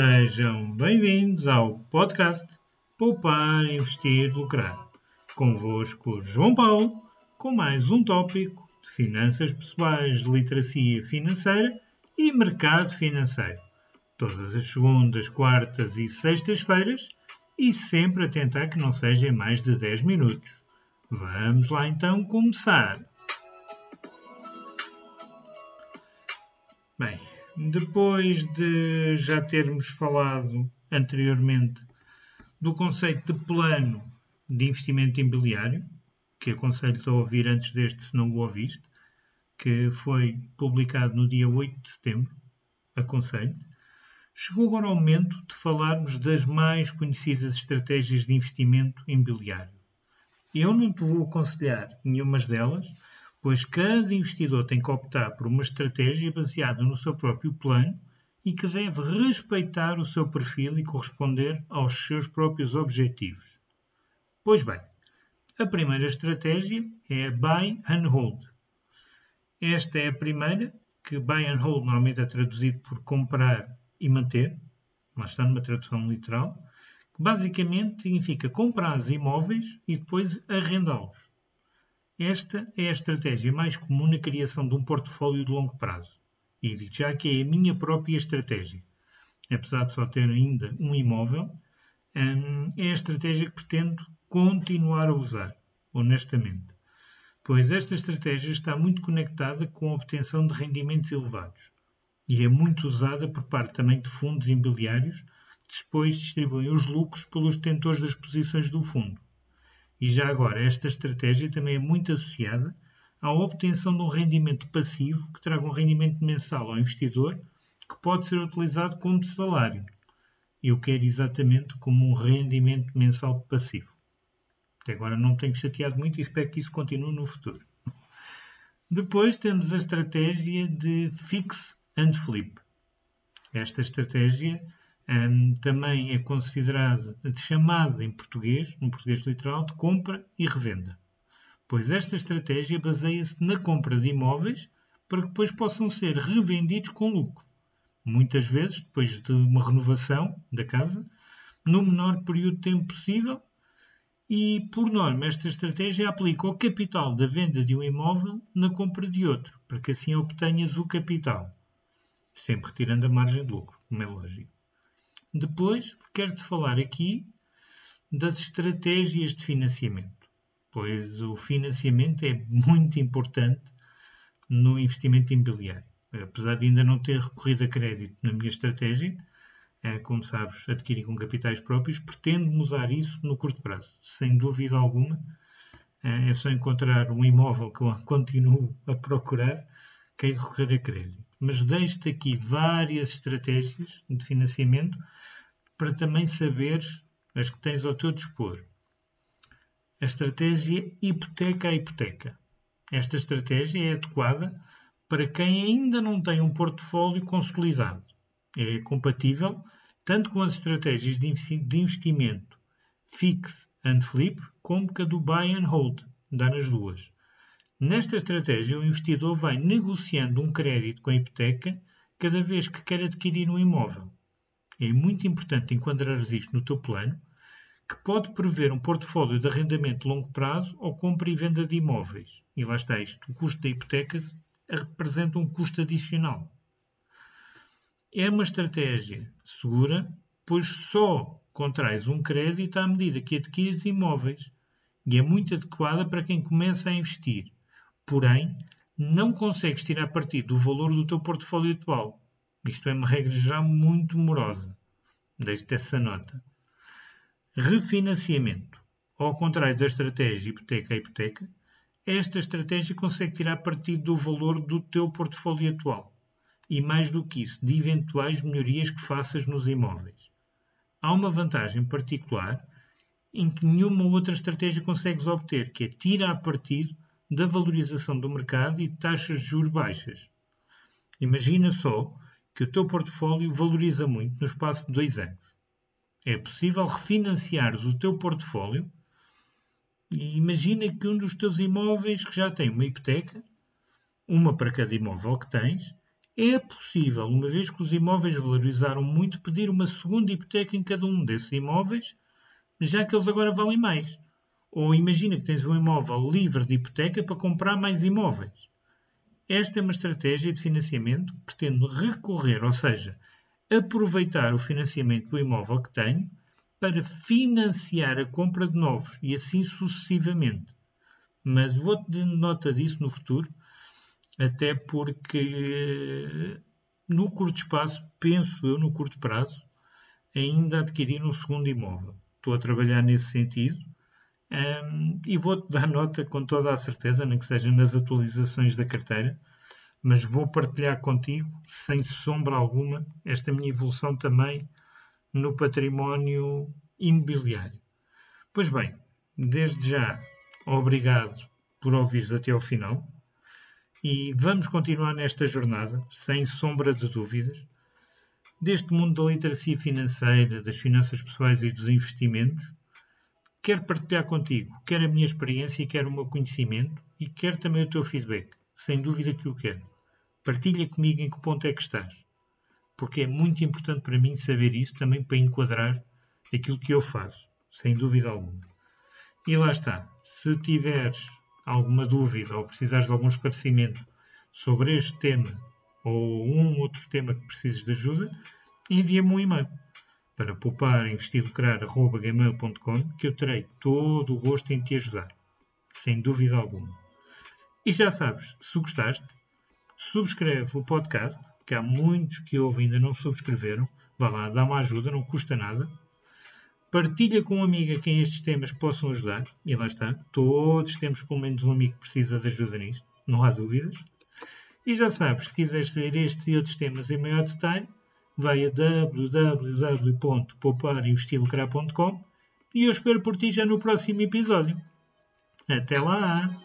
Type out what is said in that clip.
Sejam bem-vindos ao podcast Poupar, Investir, Lucrar. Convosco, João Paulo, com mais um tópico de finanças pessoais, literacia financeira e mercado financeiro. Todas as segundas, quartas e sextas-feiras e sempre a tentar que não sejam mais de 10 minutos. Vamos lá então começar. Depois de já termos falado anteriormente do conceito de plano de investimento imobiliário, que aconselho-te a ouvir antes deste, se não o ouviste, que foi publicado no dia 8 de setembro, aconselho-te, chegou agora o momento de falarmos das mais conhecidas estratégias de investimento imobiliário. Eu não te vou aconselhar nenhuma delas, pois cada investidor tem que optar por uma estratégia baseada no seu próprio plano e que deve respeitar o seu perfil e corresponder aos seus próprios objetivos. Pois bem, a primeira estratégia é a Buy and Hold. Esta é a primeira, que Buy and Hold normalmente é traduzido por comprar e manter, mas está numa tradução literal, que basicamente significa comprar imóveis e depois arrendá-los. Esta é a estratégia mais comum na criação de um portfólio de longo prazo. E digo já que é a minha própria estratégia. Apesar de só ter ainda um imóvel, hum, é a estratégia que pretendo continuar a usar, honestamente. Pois esta estratégia está muito conectada com a obtenção de rendimentos elevados e é muito usada por parte também de fundos imobiliários que depois distribuem os lucros pelos detentores das posições do fundo. E já agora, esta estratégia também é muito associada à obtenção de um rendimento passivo que traga um rendimento mensal ao investidor que pode ser utilizado como salário. Eu quero exatamente como um rendimento mensal passivo. Até agora não tenho chateado muito e espero que isso continue no futuro. Depois temos a estratégia de Fix and Flip. Esta estratégia um, também é considerada, chamada em português, no português literal, de compra e revenda. Pois esta estratégia baseia-se na compra de imóveis para que depois possam ser revendidos com lucro. Muitas vezes, depois de uma renovação da casa, no menor período de tempo possível, e, por norma, esta estratégia aplica o capital da venda de um imóvel na compra de outro, para que assim obtenhas o capital, sempre retirando a margem de lucro, como é lógico. Depois, quero-te falar aqui das estratégias de financiamento, pois o financiamento é muito importante no investimento imobiliário. Apesar de ainda não ter recorrido a crédito na minha estratégia, é, como sabes, adquirir com capitais próprios, pretendo mudar isso no curto prazo, sem dúvida alguma. É, é só encontrar um imóvel que eu continuo a procurar que hei de recorrer a crédito. Mas deixo-te aqui várias estratégias de financiamento para também saberes as que tens ao teu dispor. A estratégia hipoteca a hipoteca. Esta estratégia é adequada para quem ainda não tem um portfólio consolidado. É compatível tanto com as estratégias de investimento fix and flip como com a do buy and hold, dá nas duas. Nesta estratégia, o investidor vai negociando um crédito com a hipoteca cada vez que quer adquirir um imóvel. É muito importante enquadrar isto no teu plano, que pode prever um portfólio de arrendamento de longo prazo ou compra e venda de imóveis. E lá está isto. O custo da hipoteca representa um custo adicional. É uma estratégia segura, pois só contrais um crédito à medida que adquires imóveis e é muito adequada para quem começa a investir porém, não consegues tirar partido do valor do teu portfólio atual. Isto é uma regra já muito morosa. Deixe-te essa nota. Refinanciamento. Ao contrário da estratégia hipoteca a hipoteca, esta estratégia consegue tirar partido do valor do teu portfólio atual e, mais do que isso, de eventuais melhorias que faças nos imóveis. Há uma vantagem particular em que nenhuma outra estratégia consegues obter, que é tirar partido da valorização do mercado e taxas de juros baixas. Imagina só que o teu portfólio valoriza muito no espaço de dois anos. É possível refinanciares o teu portfólio e imagina que um dos teus imóveis que já tem uma hipoteca, uma para cada imóvel que tens, É possível, uma vez que os imóveis valorizaram muito, pedir uma segunda hipoteca em cada um desses imóveis, já que eles agora valem mais. Ou imagina que tens um imóvel livre de hipoteca para comprar mais imóveis. Esta é uma estratégia de financiamento que pretendo recorrer, ou seja, aproveitar o financiamento do imóvel que tenho para financiar a compra de novos e assim sucessivamente. Mas vou-te dar nota disso no futuro, até porque no curto espaço, penso eu, no curto prazo, ainda adquirir um segundo imóvel. Estou a trabalhar nesse sentido um, e vou-te dar nota com toda a certeza, nem que seja nas atualizações da carteira, mas vou partilhar contigo, sem sombra alguma, esta minha evolução também no património imobiliário. Pois bem, desde já, obrigado por ouvires até ao final e vamos continuar nesta jornada, sem sombra de dúvidas, deste mundo da literacia financeira, das finanças pessoais e dos investimentos quero partilhar contigo, quer a minha experiência, quer o meu conhecimento e quer também o teu feedback. Sem dúvida que o quero. Partilha comigo em que ponto é que estás. Porque é muito importante para mim saber isso também para enquadrar aquilo que eu faço. Sem dúvida alguma. E lá está. Se tiveres alguma dúvida ou precisares de algum esclarecimento sobre este tema ou um outro tema que precises de ajuda, envia-me um e-mail para poupar, investir, lucrar, gmail.com, que eu terei todo o gosto em te ajudar. Sem dúvida alguma. E já sabes, se gostaste, subscreve o podcast, que há muitos que ouvem ainda não subscreveram. Vá lá, dá uma ajuda, não custa nada. Partilha com um amigo a quem estes temas possam ajudar. E lá está. Todos temos pelo menos um amigo que precisa de ajuda nisto. Não há dúvidas. E já sabes, se quiseres saber estes e outros temas em maior detalhe, vai a www.pouparinvestirlucrar.com e eu espero por ti já no próximo episódio. Até lá!